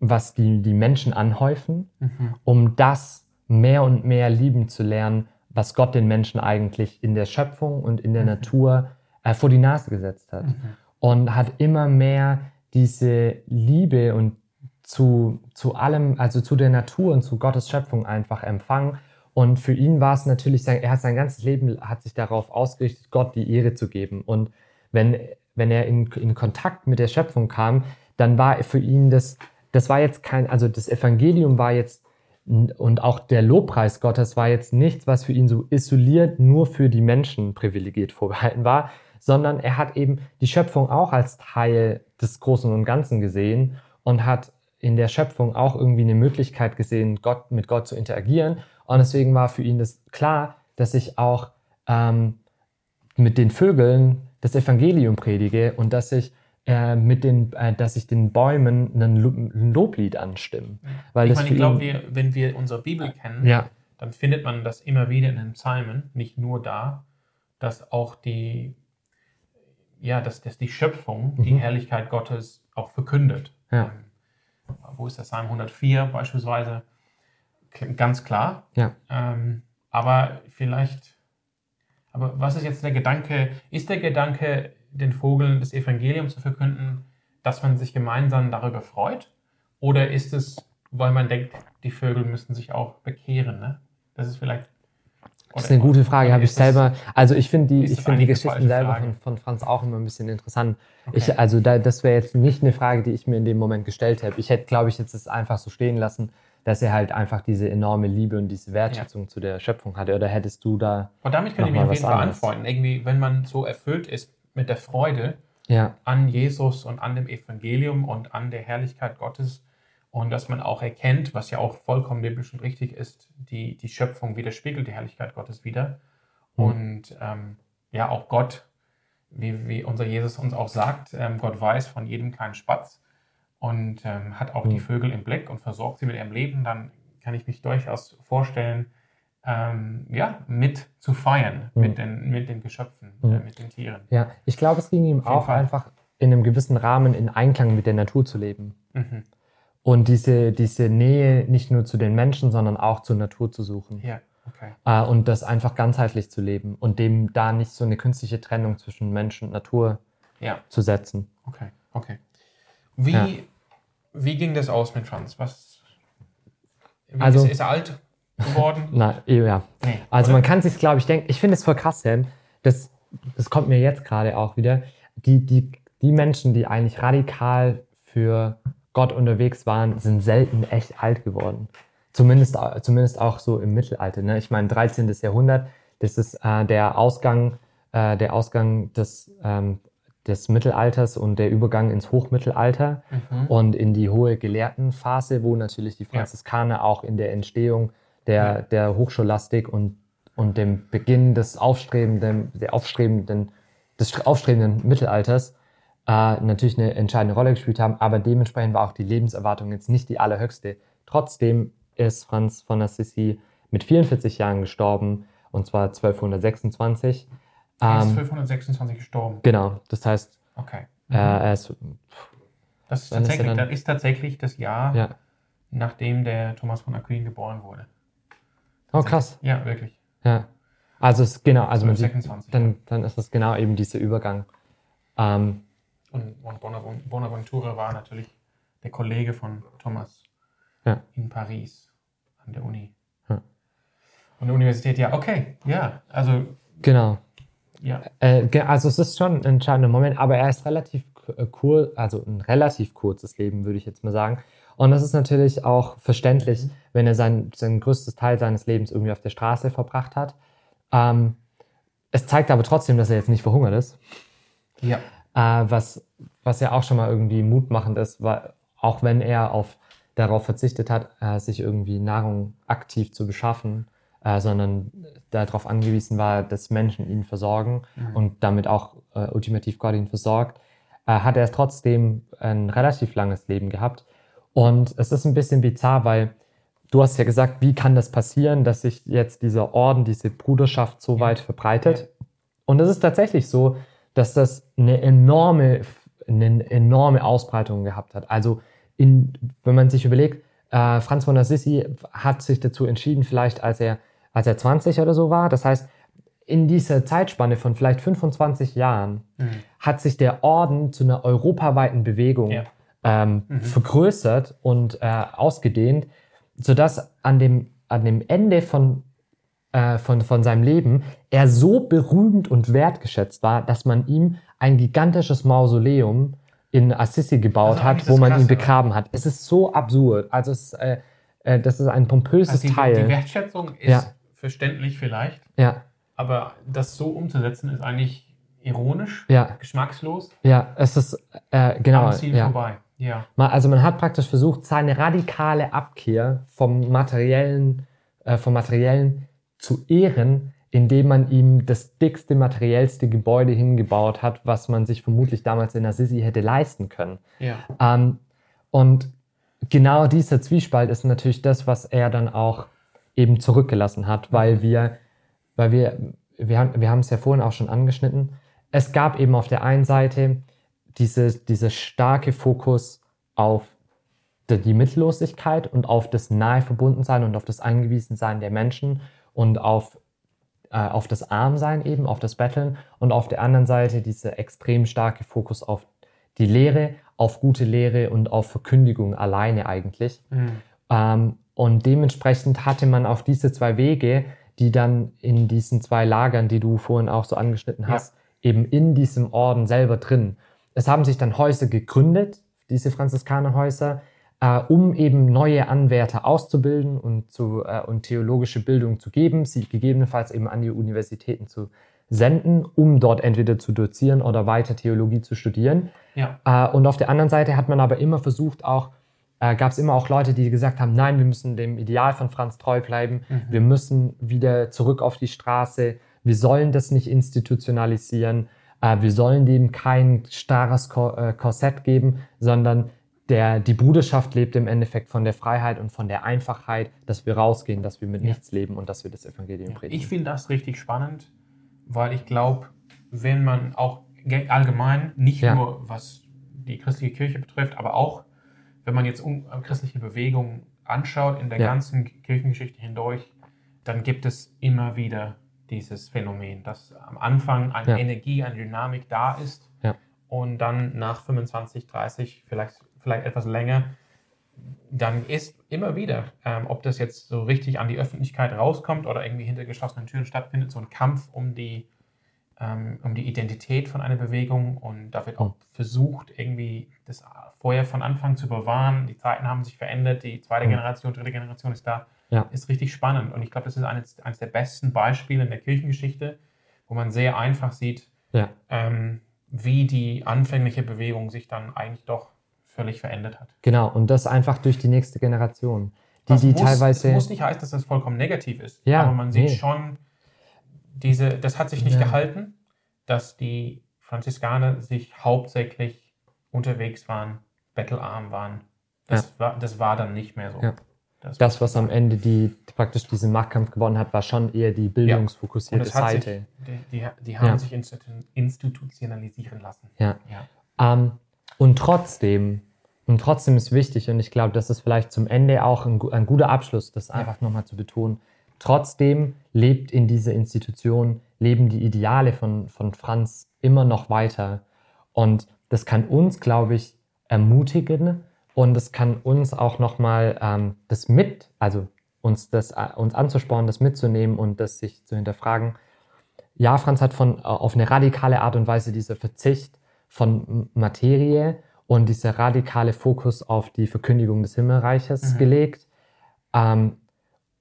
was die, die Menschen anhäufen, mhm. um das mehr und mehr lieben zu lernen, was Gott den Menschen eigentlich in der Schöpfung und in der mhm. Natur äh, vor die Nase gesetzt hat. Mhm. Und hat immer mehr diese Liebe und zu, zu allem, also zu der Natur und zu Gottes Schöpfung einfach empfangen. Und für ihn war es natürlich, er hat sein ganzes Leben, hat sich darauf ausgerichtet, Gott die Ehre zu geben. Und wenn, wenn er in, in Kontakt mit der Schöpfung kam, dann war für ihn das, das war jetzt kein, also das Evangelium war jetzt und auch der Lobpreis Gottes war jetzt nichts, was für ihn so isoliert nur für die Menschen privilegiert vorbehalten war, sondern er hat eben die Schöpfung auch als Teil des Großen und Ganzen gesehen und hat in der Schöpfung auch irgendwie eine Möglichkeit gesehen, Gott, mit Gott zu interagieren. Und deswegen war für ihn das klar, dass ich auch ähm, mit den Vögeln das Evangelium predige und dass ich äh, mit den, äh, dass ich den Bäumen ein Loblied anstimme. Weil ich meine, ich glaube, wenn wir unsere Bibel kennen, ja. dann findet man das immer wieder in den Psalmen, nicht nur da, dass auch die ja, dass, dass die Schöpfung mhm. die Herrlichkeit Gottes auch verkündet. Ja. Ähm, wo ist das Psalm 104 beispielsweise? Ganz klar. Ja. Ähm, aber vielleicht, aber was ist jetzt der Gedanke? Ist der Gedanke, den Vogeln das Evangelium zu verkünden, dass man sich gemeinsam darüber freut? Oder ist es, weil man denkt, die Vögel müssen sich auch bekehren? Ne? Das ist vielleicht das ist eine gute Frage, habe ich selber. Also ich finde die, ich finde die Geschichten selber von, von, Franz auch immer ein bisschen interessant. Okay. Ich, also da, das wäre jetzt nicht eine Frage, die ich mir in dem Moment gestellt habe. Ich hätte, glaube ich, jetzt es einfach so stehen lassen, dass er halt einfach diese enorme Liebe und diese Wertschätzung ja. zu der Schöpfung hatte. Oder hättest du da? Und damit kann ich mich auf jeden Fall anfreunden. Irgendwie, wenn man so erfüllt ist mit der Freude ja. an Jesus und an dem Evangelium und an der Herrlichkeit Gottes, und dass man auch erkennt, was ja auch vollkommen biblisch und richtig ist, die, die Schöpfung widerspiegelt die Herrlichkeit Gottes wieder. Mhm. Und ähm, ja, auch Gott, wie, wie unser Jesus uns auch sagt, ähm, Gott weiß von jedem keinen Spatz und ähm, hat auch mhm. die Vögel im Blick und versorgt sie mit ihrem Leben, dann kann ich mich durchaus vorstellen, ähm, ja, mit zu feiern mhm. mit, den, mit den Geschöpfen, äh, mit den Tieren. Ja, ich glaube, es ging ihm auch Fall. einfach in einem gewissen Rahmen in Einklang mit der Natur zu leben. Mhm und diese, diese Nähe nicht nur zu den Menschen, sondern auch zur Natur zu suchen. Ja, okay. Äh, und das einfach ganzheitlich zu leben und dem da nicht so eine künstliche Trennung zwischen Mensch und Natur ja. zu setzen. Okay, okay. Wie, ja. wie ging das aus mit Franz? Was, also, ist, ist, er alt geworden? Na, ja. Nee, also oder? man kann sich, glaube ich, denken, ich finde es voll krass, Sam, das, das kommt mir jetzt gerade auch wieder, die, die, die Menschen, die eigentlich radikal für Gott unterwegs waren, sind selten echt alt geworden. Zumindest, zumindest auch so im Mittelalter. Ne? Ich meine, 13. Jahrhundert, das ist äh, der Ausgang, äh, der Ausgang des, ähm, des Mittelalters und der Übergang ins Hochmittelalter Mhm. und in die hohe Gelehrtenphase, wo natürlich die Ja. Franziskaner auch in der Entstehung der, Ja. der Hochschullastik und, und dem Beginn des aufstrebenden, der aufstrebenden, des aufstrebenden Mittelalters äh, natürlich eine entscheidende Rolle gespielt haben, aber dementsprechend war auch die Lebenserwartung jetzt nicht die allerhöchste. Trotzdem ist Franz von Assisi mit 44 Jahren gestorben, und zwar 1226. Er ist Ähm, 1226 gestorben. genau, das heißt, Okay. äh, er ist, das, ist wann ist tatsächlich, dann- das ist tatsächlich das Jahr, ja. nachdem der Thomas von Aquin geboren wurde. Oh, krass. Ja, wirklich. Ja. Also es genau, also man sieht, 1226. dann, dann ist das genau eben dieser Übergang. Ähm, Und, und Bonav- Bonaventura war natürlich der Kollege von Thomas Ja. in Paris an der Uni. Ja. Und der Universität, ja, okay, ja, also, genau. ja, Äh, also es ist schon ein entscheidender Moment, aber er ist relativ äh, kurz, also ein relativ kurzes Leben, würde ich jetzt mal sagen. Und das ist natürlich auch verständlich, wenn er sein, sein größtes Teil seines Lebens irgendwie auf der Straße verbracht hat. Ähm, es zeigt aber trotzdem, dass er jetzt nicht verhungert ist. ja, Äh, was, was ja auch schon mal irgendwie mutmachend ist, weil auch wenn er auf, darauf verzichtet hat, äh, sich irgendwie Nahrung aktiv zu beschaffen, äh, sondern darauf angewiesen war, dass Menschen ihn versorgen Mhm. und damit auch äh, ultimativ Gott ihn versorgt, äh, hat er trotzdem ein relativ langes Leben gehabt. Und es ist ein bisschen bizarr, weil du hast ja gesagt, wie kann das passieren, dass sich jetzt dieser Orden, diese Bruderschaft so weit verbreitet? Und es ist tatsächlich so, dass das eine enorme, eine enorme Ausbreitung gehabt hat. Also in, wenn man sich überlegt, äh, Franz von Assisi hat sich dazu entschieden, vielleicht als er, als er 20 oder so war. Das heißt, in dieser Zeitspanne von vielleicht 25 Jahren Mhm. hat sich der Orden zu einer europaweiten Bewegung Ja. ähm, vergrößert und äh, ausgedehnt, sodass an dem, an dem Ende von, äh, von, von seinem Leben er so berühmt und wertgeschätzt war, dass man ihm ein gigantisches Mausoleum in Assisi gebaut Also hat, wo man ihn Krasse, begraben hat. Es ist so absurd. Also es, äh, äh, das ist ein pompöses also die, Teil. die Wertschätzung ist Ja. verständlich vielleicht, ja, aber das so umzusetzen ist eigentlich ironisch, ja, geschmackslos, ja, es ist äh, genau. am Ziel ja. vorbei. Ja, Also man hat praktisch versucht, seine radikale Abkehr vom materiellen, äh, vom materiellen zu ehren, indem man ihm das dickste, materiellste Gebäude hingebaut hat, was man sich vermutlich damals in Assisi hätte leisten können. ja, Ähm, und genau dieser Zwiespalt ist natürlich das, was er dann auch eben zurückgelassen hat, weil wir, weil wir, wir haben, wir haben es ja vorhin auch schon angeschnitten. Es gab eben auf der einen Seite diese, diese starke Fokus auf die, Mittellosigkeit und auf das nahe Verbundensein und auf das Angewiesensein der Menschen und auf, äh, auf das Armsein eben, auf das Betteln und auf der anderen Seite dieser extrem starke Fokus auf die Lehre, auf gute Lehre und auf Verkündigung alleine eigentlich. Mhm. Ähm, und dementsprechend hatte man auf diese zwei Wege, die dann in diesen zwei Lagern, die du vorhin auch so angeschnitten Ja. hast, eben in diesem Orden selber drin. Es haben sich dann Häuser gegründet, diese Franziskanerhäuser, äh, um eben neue Anwärter auszubilden und, zu, äh, und theologische Bildung zu geben, sie gegebenenfalls eben an die Universitäten zu senden, um dort entweder zu dozieren oder weiter Theologie zu studieren. ja, Äh, und auf der anderen Seite hat man aber immer versucht, auch, äh, gab es immer auch Leute, die gesagt haben, nein, wir müssen dem Ideal von Franz treu bleiben, Mhm. wir müssen wieder zurück auf die Straße, wir sollen das nicht institutionalisieren, äh, wir sollen dem kein starres Ko äh, Korsett geben, sondern der, die Bruderschaft lebt im Endeffekt von der Freiheit und von der Einfachheit, dass wir rausgehen, dass wir mit Ja. nichts leben und dass wir das Evangelium Ja, predigen. Ich finde das richtig spannend, weil ich glaube, wenn man auch ge- allgemein, nicht Ja. nur was die christliche Kirche betrifft, aber auch, wenn man jetzt um, äh, christliche Bewegungen anschaut in der ganzen Kirchengeschichte hindurch, dann gibt es immer wieder dieses Phänomen, dass am Anfang eine. Energie, eine Dynamik da ist und dann nach 25, 30, vielleicht, vielleicht etwas länger, dann ist immer wieder, ähm, ob das jetzt so richtig an die Öffentlichkeit rauskommt oder irgendwie hinter geschlossenen Türen stattfindet, so ein Kampf um die, ähm, um die Identität von einer Bewegung und da wird auch versucht, irgendwie das Feuer von Anfang zu bewahren. Die Zeiten haben sich verändert, die zweite Mhm. Generation, dritte Generation ist da. Ja. Ist richtig spannend und ich glaube, das ist eines, eines der besten Beispiele in der Kirchengeschichte, wo man sehr einfach sieht, Ja. ähm, wie die anfängliche Bewegung sich dann eigentlich doch völlig verändert hat. Genau, und das einfach durch die nächste Generation. Die, Das die muss, teilweise. Es muss nicht heißen, dass das vollkommen negativ ist. Ja, aber man sieht nee. schon, diese, das hat sich nicht Ja. gehalten, dass die Franziskaner sich hauptsächlich unterwegs waren, bettelarm waren. Das, war, das war dann nicht mehr so. Ja. Das, das, was am Ende die praktisch diesen Machtkampf gewonnen hat, war schon eher die bildungsfokussierte hat sich, Seite. die, die, die haben Ja. sich institu- institutionalisieren lassen. Ja. Ja. Ähm, und trotzdem, und trotzdem ist wichtig, und ich glaube, das ist vielleicht zum Ende auch ein, ein guter Abschluss, das einfach nochmal zu betonen. Trotzdem lebt in dieser Institution, leben die Ideale von, von Franz immer noch weiter. Und das kann uns, glaube ich, ermutigen und es kann uns auch nochmal ähm, das mit, also uns das äh, uns anzuspornen, das mitzunehmen und das sich zu hinterfragen. Ja, Franz hat von äh, auf eine radikale Art und Weise dieser Verzicht von Materie und dieser radikale Fokus auf die Verkündigung des Himmelreiches Mhm. gelegt. Ähm,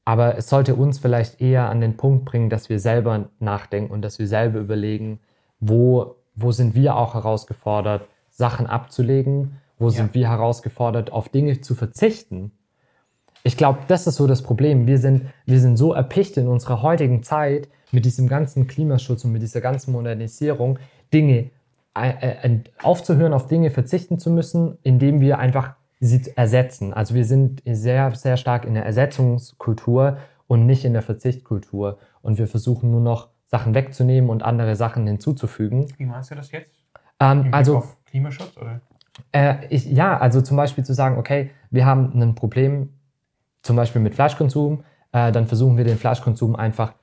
aber es sollte uns vielleicht eher an den Punkt bringen, dass wir selber nachdenken und dass wir selber überlegen, wo, wo sind wir auch herausgefordert, Sachen abzulegen, wo Ja. sind wir herausgefordert, auf Dinge zu verzichten. Ich glaube, das ist so das Problem. Wir sind, wir sind so erpicht in unserer heutigen Zeit mit diesem ganzen Klimaschutz und mit dieser ganzen Modernisierung, Dinge aufzuhören, auf Dinge verzichten zu müssen, indem wir einfach sie ersetzen. Also wir sind sehr, sehr stark in der Ersetzungskultur und nicht in der Verzichtkultur. Und wir versuchen nur noch Sachen wegzunehmen und andere Sachen hinzuzufügen. Wie meinst du das jetzt? Ähm, also auf Klimaschutz? Oder? äh, ich, ja, also zum Beispiel zu sagen, okay, wir haben ein Problem, zum Beispiel mit Fleischkonsum, äh, dann versuchen wir den Fleischkonsum einfach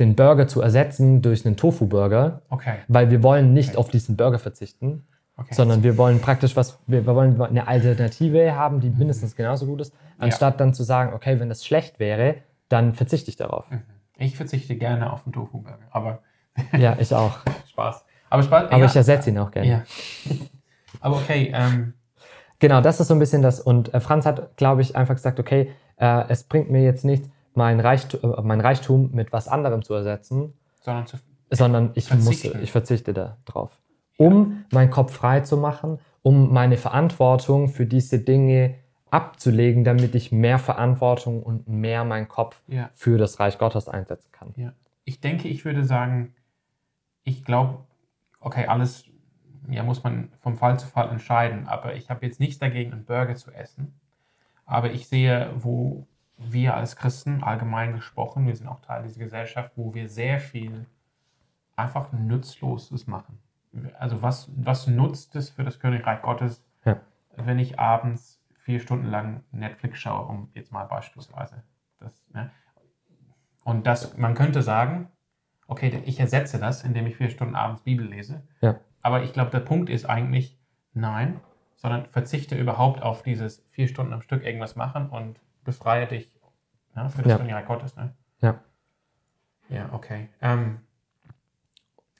den Burger zu ersetzen durch einen Tofu-Burger, Okay. weil wir wollen nicht auf diesen Burger verzichten, okay. sondern wir wollen praktisch was, wir, wollen eine Alternative haben, die mindestens genauso gut ist, anstatt dann zu sagen, okay, wenn das schlecht wäre, dann verzichte ich darauf. Mhm. Ich verzichte gerne auf den Tofu-Burger, aber Ja, ich auch. Spaß. Aber Spaß. Aber ja, ich ersetze ihn auch gerne. Ja. aber okay, ähm, Genau, das ist so ein bisschen das. Und äh, Franz hat, glaube ich, einfach gesagt, okay, äh, es bringt mir jetzt nicht, mein, Reichtum, äh, mein Reichtum mit was anderem zu ersetzen, sondern zu, sondern ich, muss, ich verzichte da drauf. Um meinen Kopf frei zu machen, um meine Verantwortung für diese Dinge abzulegen, damit ich mehr Verantwortung und mehr meinen Kopf ja. für das Reich Gottes einsetzen kann. Ja. Ich denke, ich würde sagen, ich glaube, okay, alles ja, muss man vom Fall zu Fall entscheiden, aber ich habe jetzt nichts dagegen, einen Burger zu essen. Aber ich sehe, wo wir als Christen allgemein gesprochen, wir sind auch Teil dieser Gesellschaft, wo wir sehr viel einfach Nutzloses machen. Also was, was nutzt es für das Königreich Gottes, Ja. wenn ich abends vier Stunden lang Netflix schaue, um jetzt mal beispielsweise das, ne? Und das, man könnte sagen, okay, ich ersetze das, indem ich vier Stunden abends Bibel lese. Ja. Aber ich glaube, der Punkt ist eigentlich, nein, sondern verzichte überhaupt auf dieses vier Stunden am Stück irgendwas machen und befreie dich ne, für das Ja. Königreich Gottes. Ne? Ja. Ja, okay. Ähm,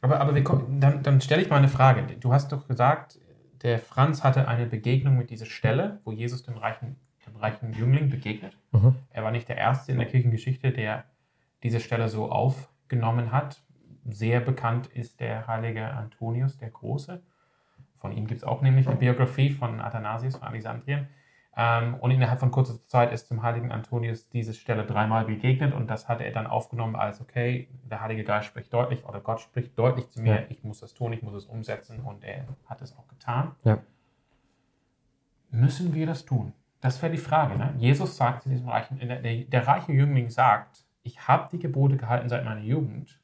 aber aber wir, kommen- dann, dann stelle ich mal eine Frage. Du hast doch gesagt, der Franz hatte eine Begegnung mit dieser Stelle, wo Jesus dem reichen, dem reichen Jüngling begegnet. Mhm. Er war nicht der Erste in der Kirchengeschichte, der diese Stelle so aufgenommen hat. Sehr bekannt ist der heilige Antonius der Große. Von ihm gibt es auch nämlich eine Biografie von Athanasius von Alexandrien. Ähm, und innerhalb von kurzer Zeit ist dem heiligen Antonius diese Stelle dreimal begegnet und das hatte er dann aufgenommen als, okay, der Heilige Geist spricht deutlich oder Gott spricht deutlich zu mir, Ja. ich muss das tun, ich muss es umsetzen und er hat es auch getan. Ja. Müssen wir das tun? Das wäre die Frage. Ne? Jesus sagt zu diesem reichen, der, der, der reiche Jüngling sagt, ich habe die Gebote gehalten seit meiner Jugend.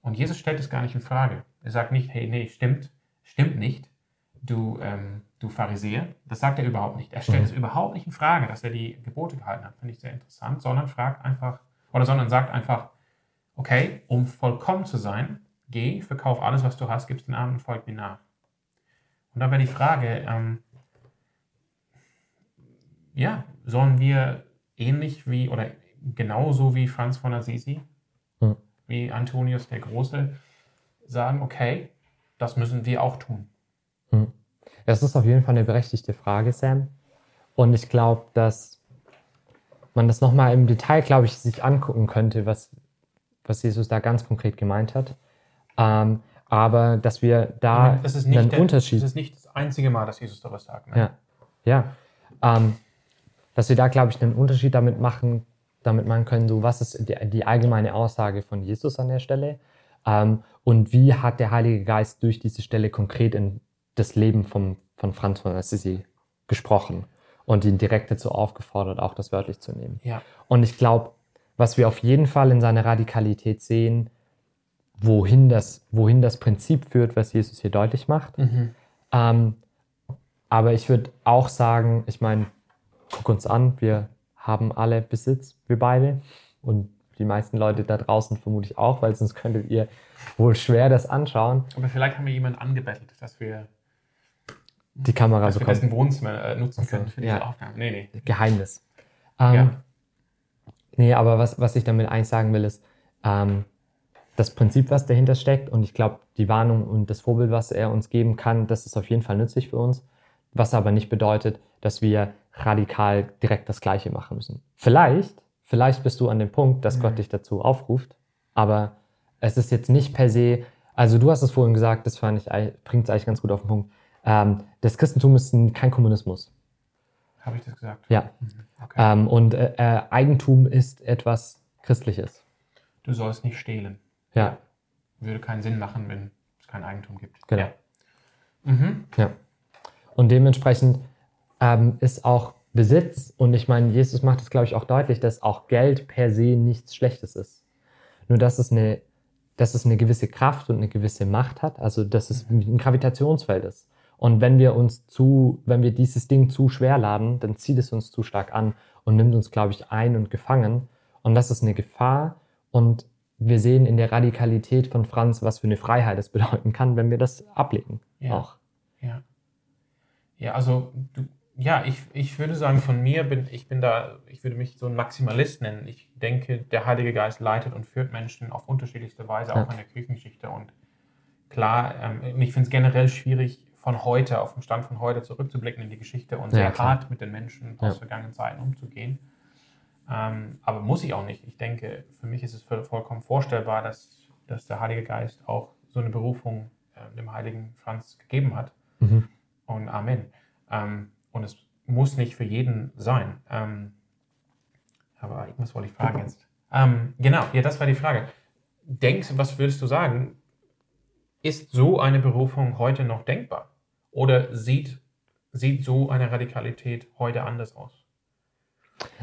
Und Jesus stellt es gar nicht in Frage. Er sagt nicht, hey, nee, stimmt, stimmt nicht, du, ähm, du Pharisäer. Das sagt er überhaupt nicht. Er stellt Mhm. es überhaupt nicht in Frage, dass er die Gebote gehalten hat. Finde ich sehr interessant. Sondern fragt einfach, oder sondern sagt einfach, okay, um vollkommen zu sein, geh, verkauf alles, was du hast, gib's den Armen und folg mir nach. Und da wäre die Frage, ähm, ja, sollen wir ähnlich wie oder genauso wie Franz von Assisi, Hm. wie Antonius der Große, sagen, okay, das müssen wir auch tun. Das ist auf jeden Fall eine berechtigte Frage, Sam. Und ich glaube, dass man das nochmal im Detail, glaube ich, sich angucken könnte, was, was Jesus da ganz konkret gemeint hat. Ähm, aber dass wir da das ist nicht einen der, Unterschied. Das ist nicht das einzige Mal, dass Jesus sowas sagt. Ne? Ja, ja. Ähm, dass wir da, glaube ich, einen Unterschied damit machen, damit machen können, so was ist die, die allgemeine Aussage von Jesus an der Stelle ähm, und wie hat der Heilige Geist durch diese Stelle konkret in das Leben vom, von Franz von Assisi gesprochen und ihn direkt dazu aufgefordert, auch das wörtlich zu nehmen. Ja. Und ich glaube, was wir auf jeden Fall in seiner Radikalität sehen, wohin das, wohin das Prinzip führt, was Jesus hier deutlich macht. Mhm. Ähm, aber ich würde auch sagen, ich meine, guck uns an, wir haben alle Besitz, wir beide. Und die meisten Leute da draußen vermutlich auch, weil sonst könntet ihr wohl schwer das anschauen. Aber vielleicht haben wir jemanden angebettelt, dass wir, Die Kamera dass wir bekommt. dessen Wohnzimmer äh, nutzen können für diese ja. Aufnahme. Nee, nee. Geheimnis. Ähm, Ja. Nee, aber was, was ich damit eigentlich sagen will, ist, ähm, das Prinzip, was dahinter steckt, und ich glaube, die Warnung und das Vorbild, was er uns geben kann, das ist auf jeden Fall nützlich für uns, was aber nicht bedeutet, dass wir radikal direkt das Gleiche machen müssen. Vielleicht, vielleicht bist du an dem Punkt, dass Mhm. Gott dich dazu aufruft, aber es ist jetzt nicht per se, also du hast es vorhin gesagt, das fand ich, bringt es eigentlich ganz gut auf den Punkt. Ähm, das Christentum ist ein- kein Kommunismus. Habe ich das gesagt? Ja. Mhm. Okay. Ähm, und äh, äh, Eigentum ist etwas Christliches. Du sollst nicht stehlen. Ja, Würde keinen Sinn machen, wenn es kein Eigentum gibt. Genau. Ja. Mhm. ja. Und dementsprechend ähm, ist auch Besitz, und ich meine, Jesus macht es, glaube ich, auch deutlich, dass auch Geld per se nichts Schlechtes ist. Nur, dass es eine, dass es eine gewisse Kraft und eine gewisse Macht hat, also dass es ein Gravitationsfeld ist. Und wenn wir uns zu, wenn wir dieses Ding zu schwer laden, dann zieht es uns zu stark an und nimmt uns, glaube ich, ein und gefangen. Und das ist eine Gefahr. Und wir sehen in der Radikalität von Franz, was für eine Freiheit es bedeuten kann, wenn wir das ablegen. Ja. Auch. Ja. Ja, also du, ja, ich, ich würde sagen, von mir bin ich bin da, ich würde mich so ein Maximalist nennen. Ich denke, der Heilige Geist leitet und führt Menschen auf unterschiedlichste Weise, Ja. auch in der Kirchengeschichte. Und klar, ähm, ich finde es generell schwierig, von heute, auf den Stand von heute zurückzublicken in die Geschichte und Ja, sehr klar. hart mit den Menschen aus Ja. vergangenen Zeiten umzugehen. Ähm, aber muss ich auch nicht. Ich denke, für mich ist es voll- vollkommen vorstellbar, dass, dass der Heilige Geist auch so eine Berufung äh, dem heiligen Franz gegeben hat. Mhm. Und Amen. Ähm, und es muss nicht für jeden sein. Ähm, aber irgendwas wollte ich fragen jetzt. Ähm, genau, ja, das war die Frage. Denkst, was würdest du sagen? Ist so eine Berufung heute noch denkbar? Oder sieht, sieht so eine Radikalität heute anders aus?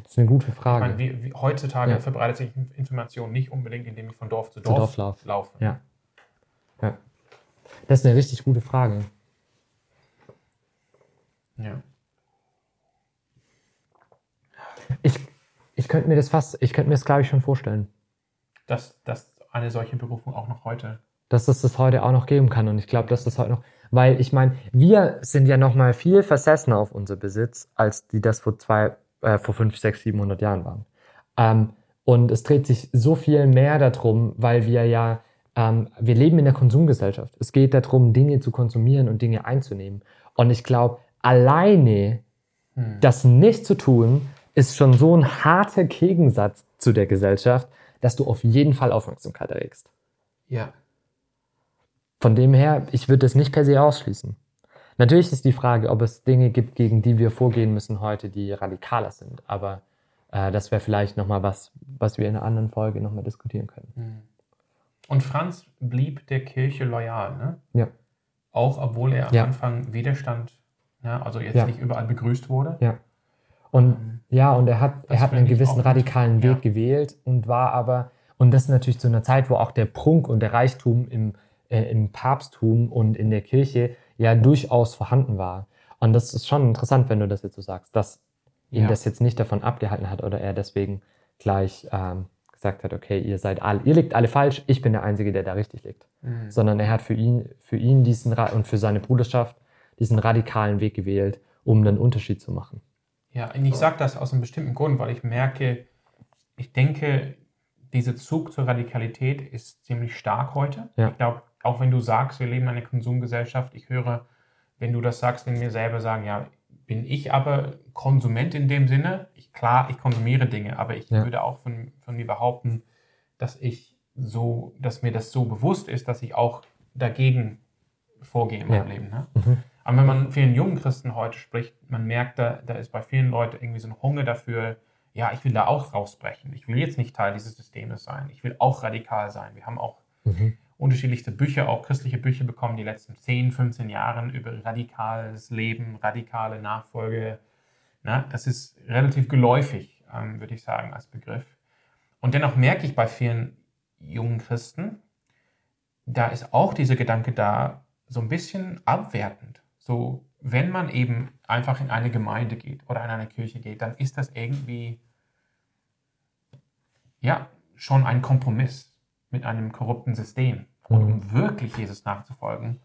Das ist eine gute Frage. meine, wie, wie, heutzutage Ja. verbreitet sich Information nicht unbedingt, indem ich von Dorf zu Zu Dorf, Dorf lauf. laufe. Ja. ja. Das ist eine richtig gute Frage. Ja. Ich, ich könnte mir das fast, ich könnte mir das, glaube ich, schon vorstellen, Dass, dass eine solche Berufung auch noch heute. dass es das heute auch noch geben kann. Und ich glaube, dass das heute noch, weil ich meine, wir sind ja noch mal viel versessener auf unser Besitz, als die das vor zwei, äh, vor fünf, sechs, 700 Jahren waren. Ähm, und es dreht sich so viel mehr darum, weil wir ja, ähm, wir leben in der Konsumgesellschaft. Es geht darum, Dinge zu konsumieren und Dinge einzunehmen. Und ich glaube, alleine Hm. das nicht zu tun, ist schon so ein harter Gegensatz zu der Gesellschaft, dass du auf jeden Fall Aufmerksamkeit erregst. Ja. Von dem her, ich würde das nicht per se ausschließen. Natürlich ist die Frage, ob es Dinge gibt, gegen die wir vorgehen müssen heute, die radikaler sind. Aber äh, das wäre vielleicht nochmal was, was wir in einer anderen Folge nochmal diskutieren können. Hm. Und Franz blieb der Kirche loyal, ne? Ja. Auch obwohl er am Ja. Anfang Widerstand, ne? also jetzt Ja. nicht überall begrüßt wurde. Ja. Und Ähm, ja, und er hat, er hat einen gewissen radikalen. Weg gewählt und war aber, und das natürlich zu einer Zeit, wo auch der Prunk und der Reichtum im, äh, im Papsttum und in der Kirche ja durchaus vorhanden war. Und das ist schon interessant, wenn du das jetzt so sagst, dass ihn Ja. das jetzt nicht davon abgehalten hat oder er deswegen gleich ähm, gesagt hat, okay, ihr seid alle, ihr liegt alle falsch, ich bin der Einzige, der da richtig liegt. hm. Sondern er hat für ihn, für ihn diesen und für seine Bruderschaft diesen radikalen Weg gewählt, um einen Unterschied zu machen. Ja, und ich sage das aus einem bestimmten Grund, weil ich merke, ich denke, dieser Zug zur Radikalität ist ziemlich stark heute. Ja. Ich glaube, auch wenn du sagst, wir leben in einer Konsumgesellschaft, ich höre, wenn du das sagst, wenn mir selber sagen, ja, bin ich aber Konsument in dem Sinne? Ich, klar, ich konsumiere Dinge, aber ich Ja. würde auch von, von mir behaupten, dass ich so, dass mir das so bewusst ist, dass ich auch dagegen vorgehen in Ja. meinem Leben. Ne? Mhm. Aber wenn man vielen jungen Christen heute spricht, man merkt, da, da ist bei vielen Leuten irgendwie so ein Hunger dafür, ja, ich will da auch rausbrechen. Ich will jetzt nicht Teil dieses Systems sein. Ich will auch radikal sein. Wir haben auch Mhm. Unterschiedlichste Bücher, auch christliche Bücher bekommen, die letzten 10, 15 Jahren über radikales Leben, radikale Nachfolge. Na, das ist relativ geläufig, ähm, würde ich sagen, als Begriff. Und dennoch merke ich bei vielen jungen Christen, da ist auch dieser Gedanke da, so ein bisschen abwertend. So, wenn man eben einfach in eine Gemeinde geht oder in eine Kirche geht, dann ist das irgendwie, ja, schon ein Kompromiss mit einem korrupten System. Und um wirklich Jesus nachzufolgen,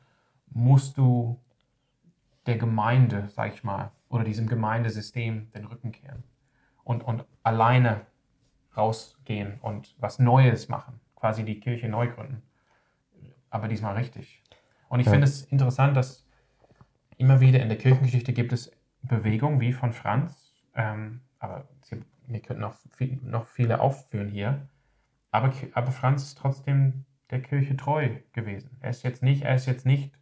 musst du der Gemeinde, sag ich mal, oder diesem Gemeindesystem den Rücken kehren und, und alleine rausgehen und was Neues machen, quasi die Kirche neu gründen. Aber diesmal richtig. Und ich Ja. finde es interessant, dass immer wieder in der Kirchengeschichte gibt es Bewegungen wie von Franz, ähm, aber wir könnten noch, viel, noch viele aufführen hier. Aber, aber Franz ist trotzdem der Kirche treu gewesen. Er ist jetzt nicht, er ist jetzt nicht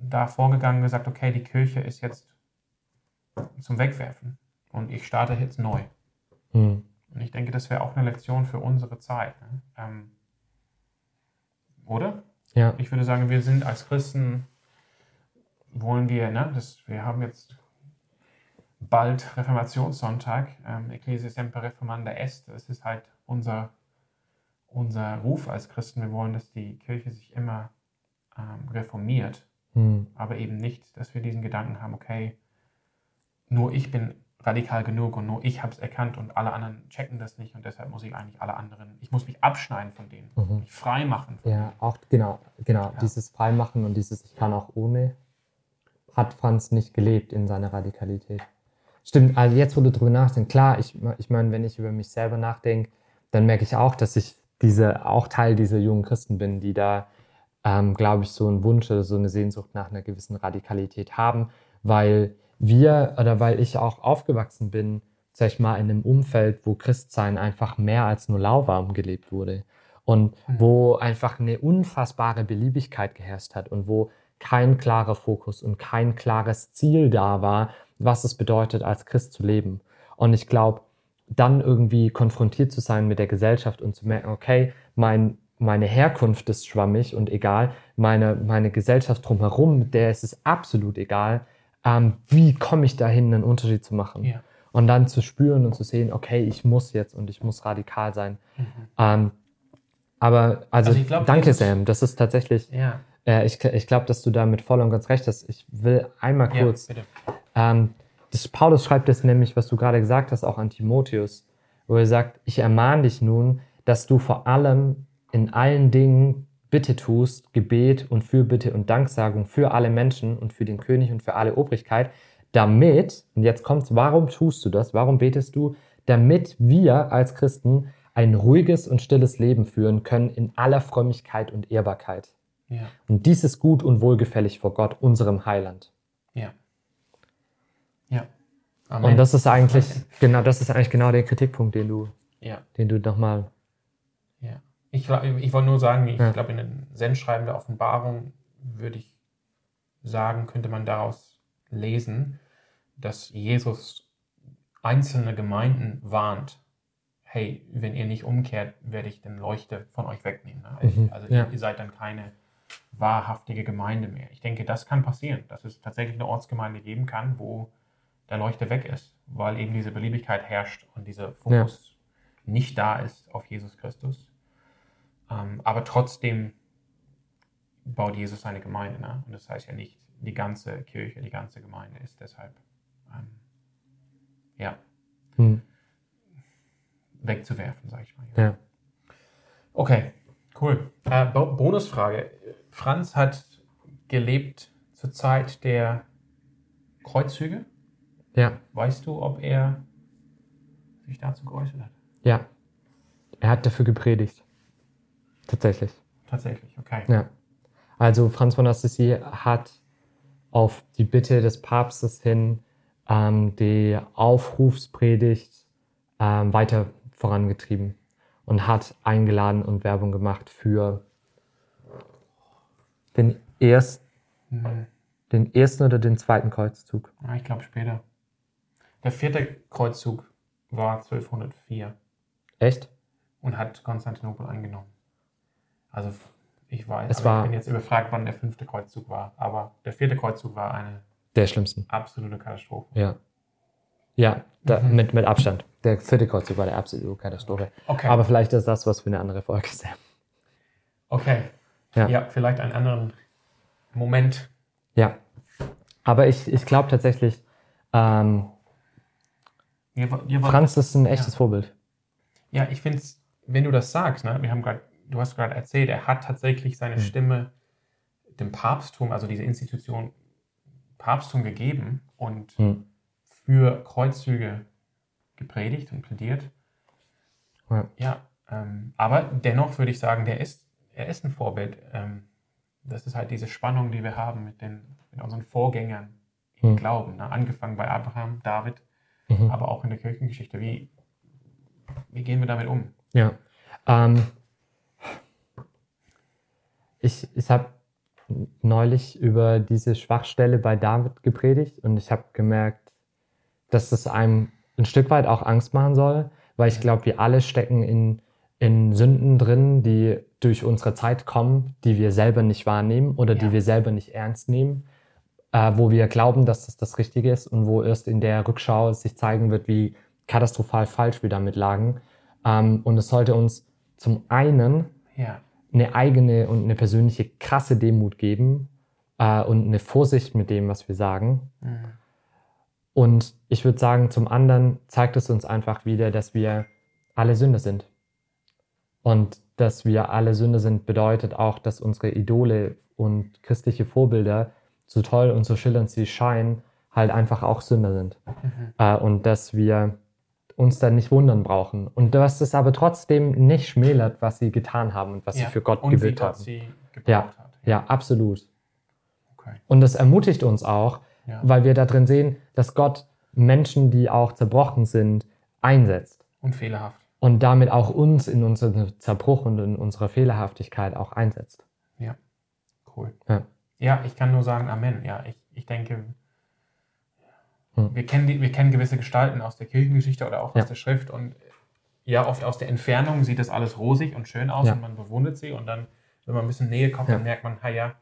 da vorgegangen und gesagt, okay, die Kirche ist jetzt zum Wegwerfen und ich starte jetzt neu. Mhm. Und ich denke, das wäre auch eine Lektion für unsere Zeit. Ne? Ähm, oder? Ja. Ich würde sagen, wir sind als Christen, wollen wir, ne, das, wir haben jetzt bald Reformationssonntag, ähm, Ecclesia Semper Reformanda Est, das ist halt unser, unser Ruf als Christen. Wir wollen, dass die Kirche sich immer ähm, reformiert, Mhm. aber eben nicht, dass wir diesen Gedanken haben, okay, nur ich bin radikal genug und nur ich habe es erkannt und alle anderen checken das nicht und deshalb muss ich eigentlich alle anderen, ich muss mich abschneiden von denen, Mhm. mich frei machen. Von Ja, auch genau, genau. Ja. Dieses Freimachen und dieses Ich kann auch ohne hat Franz nicht gelebt in seiner Radikalität. Stimmt, also jetzt, wo du drüber nachdenkst, klar, ich, ich meine, wenn ich über mich selber nachdenke, dann merke ich auch, dass ich diese, auch Teil dieser jungen Christen bin, die da, ähm, glaube ich, so einen Wunsch oder so eine Sehnsucht nach einer gewissen Radikalität haben, weil wir oder weil ich auch aufgewachsen bin, sag ich mal, in einem Umfeld, wo Christsein einfach mehr als nur lauwarm gelebt wurde und Mhm. wo einfach eine unfassbare Beliebigkeit geherrscht hat und wo kein klarer Fokus und kein klares Ziel da war, was es bedeutet, als Christ zu leben. Und ich glaube, dann irgendwie konfrontiert zu sein mit der Gesellschaft und zu merken, okay, mein, meine Herkunft ist schwammig und egal, meine, meine Gesellschaft drumherum, der ist es absolut egal, ähm, wie komme ich dahin, einen Unterschied zu machen. Ja. Und dann zu spüren und zu sehen, okay, ich muss jetzt und ich muss radikal sein. Ähm, aber also, Also ich glaub, danke Jesus- Sam, das ist tatsächlich, Ja, äh, ich, ich glaube, dass du damit voll und ganz recht hast. Ich will einmal ja kurz, bitte. ähm, das, Paulus schreibt es nämlich, was du gerade gesagt hast, auch an Timotheus, wo er sagt, ich ermahne dich nun, dass du vor allem in allen Dingen Bitte tust, Gebet und Fürbitte und Danksagung für alle Menschen und für den König und für alle Obrigkeit, damit, und jetzt kommt's, warum tust du das? Warum betest du? Damit wir als Christen ein ruhiges und stilles Leben führen können in aller Frömmigkeit und Ehrbarkeit. Ja, Und dies ist gut und wohlgefällig vor Gott, unserem Heiland. ja. Amen. Und das ist eigentlich, genau, das ist eigentlich genau der Kritikpunkt, den du, ja, den du nochmal. ja. Ich, ich wollte nur sagen, ich Ja. glaube, in den Sendschreiben der Offenbarung würde ich sagen, könnte man daraus lesen, dass Jesus einzelne Gemeinden warnt, hey, wenn ihr nicht umkehrt, werde ich den Leuchte von euch wegnehmen. Ne? Mhm, Also ja. ihr seid dann keine wahrhaftige Gemeinde mehr. Ich denke, das kann passieren, dass es tatsächlich eine Ortsgemeinde geben kann, wo der Leuchte weg ist, weil eben diese Beliebigkeit herrscht und dieser Fokus nicht da ist auf Jesus Christus. Ähm, aber trotzdem baut Jesus seine Gemeinde. Ne? Und das heißt ja nicht, die ganze Kirche, die ganze Gemeinde ist deshalb ähm, ja, Hm, wegzuwerfen, sage ich mal. ja. Okay, cool. Äh, Bo Bonusfrage. Franz hat gelebt zur Zeit der Kreuzzüge. Ja, Weißt du, ob er sich dazu geäußert hat? ja. Er hat dafür gepredigt. Tatsächlich. Tatsächlich, okay. Ja. Also Franz von Assisi hat auf die Bitte des Papstes hin ähm, die Aufrufspredigt ähm, weiter vorangetrieben und hat eingeladen und Werbung gemacht für Den, erst, Hm, den ersten oder den zweiten Kreuzzug? ja, ich glaube später. Der vierte Kreuzzug war 1204 Echt? und hat Konstantinopel eingenommen. Also ich weiß, Es war- ich bin jetzt überfragt, wann der fünfte Kreuzzug war. Aber der vierte Kreuzzug war eine Der schlimmsten. absolute Katastrophe. Ja. Ja, da, Mhm. mit, mit Abstand. Der vierte Kreuzzug war der absolute Katastrophe. Okay. Aber vielleicht ist das was für eine andere Folge. Sam. okay. Ja. Ja. vielleicht einen anderen Moment. Ja. Aber ich, ich glaube tatsächlich, ähm, Ihr, ihr Franz ist ein echtes Ja. Vorbild. Ja, ich finde es, wenn du das sagst, ne, wir haben gerade, du hast gerade erzählt, er hat tatsächlich seine Mhm. Stimme dem Papsttum, also diese Institution Papsttum gegeben und Hm. für Kreuzzüge gepredigt und plädiert. Ja. Ja, ähm, aber dennoch würde ich sagen, der ist, er ist ein Vorbild. Ähm, das ist halt diese Spannung, die wir haben mit, den, mit unseren Vorgängern im Hm. Glauben. Ne? Angefangen bei Abraham, David, Mhm. aber auch in der Kirchengeschichte. Wie, wie gehen wir damit um? Ja. Ähm, ich ich habe neulich über diese Schwachstelle bei David gepredigt und ich habe gemerkt, dass das einem ein Stück weit auch Angst machen soll, weil ich glaube, wir alle stecken in, in Sünden drin, die durch unsere Zeit kommen, die wir selber nicht wahrnehmen oder die Ja. wir selber nicht ernst nehmen, äh, wo wir glauben, dass das das Richtige ist und wo erst in der Rückschau sich zeigen wird, wie katastrophal falsch wir damit lagen. Ähm, und es sollte uns zum einen Ja, eine eigene und eine persönliche krasse Demut geben äh, und eine Vorsicht mit dem, was wir sagen. Mhm. Und ich würde sagen, zum anderen zeigt es uns einfach wieder, dass wir alle Sünder sind. Und dass wir alle Sünder sind, bedeutet auch, dass unsere Idole und christliche Vorbilder, so toll und so schillernd sie scheinen, halt einfach auch Sünder sind. Mhm. Äh, und dass wir uns dann nicht wundern brauchen. Und dass es aber trotzdem nicht schmälert, was sie getan haben und was ja. sie für Gott und Gott haben. Ja. hat. Ja, absolut. Okay. Und das ermutigt uns auch, Ja. weil wir da drin sehen, dass Gott Menschen, die auch zerbrochen sind, einsetzt. Und fehlerhaft. Und damit auch uns in unserem Zerbruch und in unserer Fehlerhaftigkeit auch einsetzt. Ja. Cool. Ja. Ja, ich kann nur sagen Amen. Ja, ich, ich denke, Hm. wir, kennen die, wir kennen gewisse Gestalten aus der Kirchengeschichte oder auch Ja. aus der Schrift und ja, oft aus der Entfernung sieht das alles rosig und schön aus Ja. und man bewundert sie und dann, wenn man ein bisschen Nähe kommt, Ja. dann merkt man, ha ja,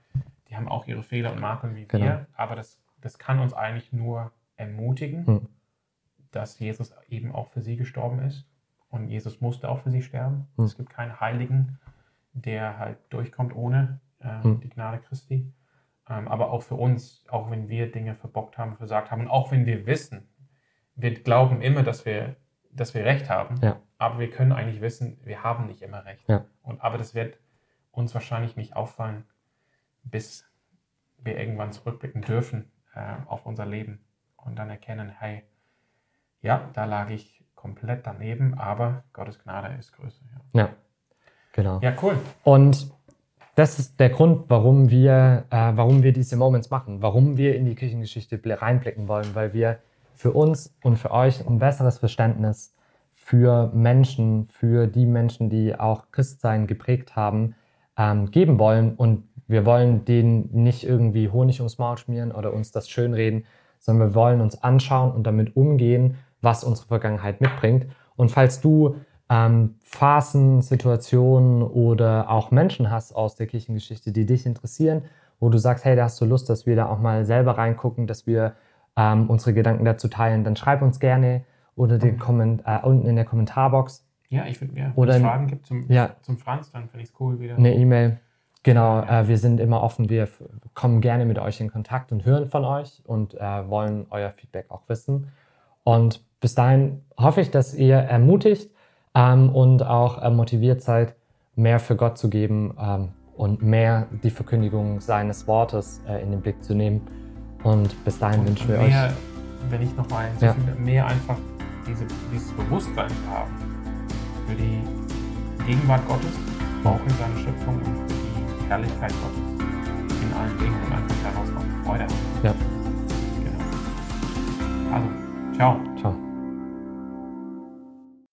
die haben auch ihre Fehler und Makeln wie Genau. wir, aber das, das kann uns eigentlich nur ermutigen, Hm. dass Jesus eben auch für sie gestorben ist und Jesus musste auch für sie sterben. Hm. Es gibt keinen Heiligen, der halt durchkommt ohne äh, Hm. die Gnade Christi. Ähm, aber auch für uns, auch wenn wir Dinge verbockt haben, versagt haben und auch wenn wir wissen, wir glauben immer, dass wir, dass wir Recht haben, Ja. aber wir können eigentlich wissen, wir haben nicht immer Recht. Ja. Und, aber das wird uns wahrscheinlich nicht auffallen, bis wir irgendwann zurückblicken dürfen äh, auf unser Leben und dann erkennen, hey, ja, da lag ich komplett daneben, aber Gottes Gnade ist größer. Ja, Ja, genau. ja cool. Und das ist der Grund, warum wir, äh, warum wir diese Moments machen, warum wir in die Kirchengeschichte bl- reinblicken wollen, weil wir für uns und für euch ein besseres Verständnis für Menschen, für die Menschen, die auch Christsein geprägt haben, ähm, geben wollen. Und wir wollen denen nicht irgendwie Honig ums Maul schmieren oder uns das schönreden, sondern wir wollen uns anschauen und damit umgehen, was unsere Vergangenheit mitbringt. Und falls du ähm, Phasen, Situationen oder auch Menschen hast aus der Kirchengeschichte, die dich interessieren, wo du sagst, hey, da hast du Lust, dass wir da auch mal selber reingucken, dass wir ähm, unsere Gedanken dazu teilen, dann schreib uns gerne oder den Komment äh, unten in der Kommentarbox Ja, ich würde mir, Oder wenn es Fragen gibt zum, Ja. zum Franz, dann finde ich es cool wieder. eine E-Mail. Genau, äh, wir sind immer offen, wir kommen gerne mit euch in Kontakt und hören von euch und äh, wollen euer Feedback auch wissen. Und bis dahin hoffe ich, dass ihr ermutigt ähm, und auch äh, motiviert seid, mehr für Gott zu geben ähm, und mehr die Verkündigung seines Wortes äh, in den Blick zu nehmen. Und bis dahin Und wünschen wir mehr, euch. wenn ich nochmal Ja. mehr einfach diese, dieses Bewusstsein haben für die Gegenwart Gottes, auch in seiner Schöpfung und für die Herrlichkeit Gottes in allen Dingen und einfach daraus auch Freude haben. Ja. Genau. Also, ciao. Ciao.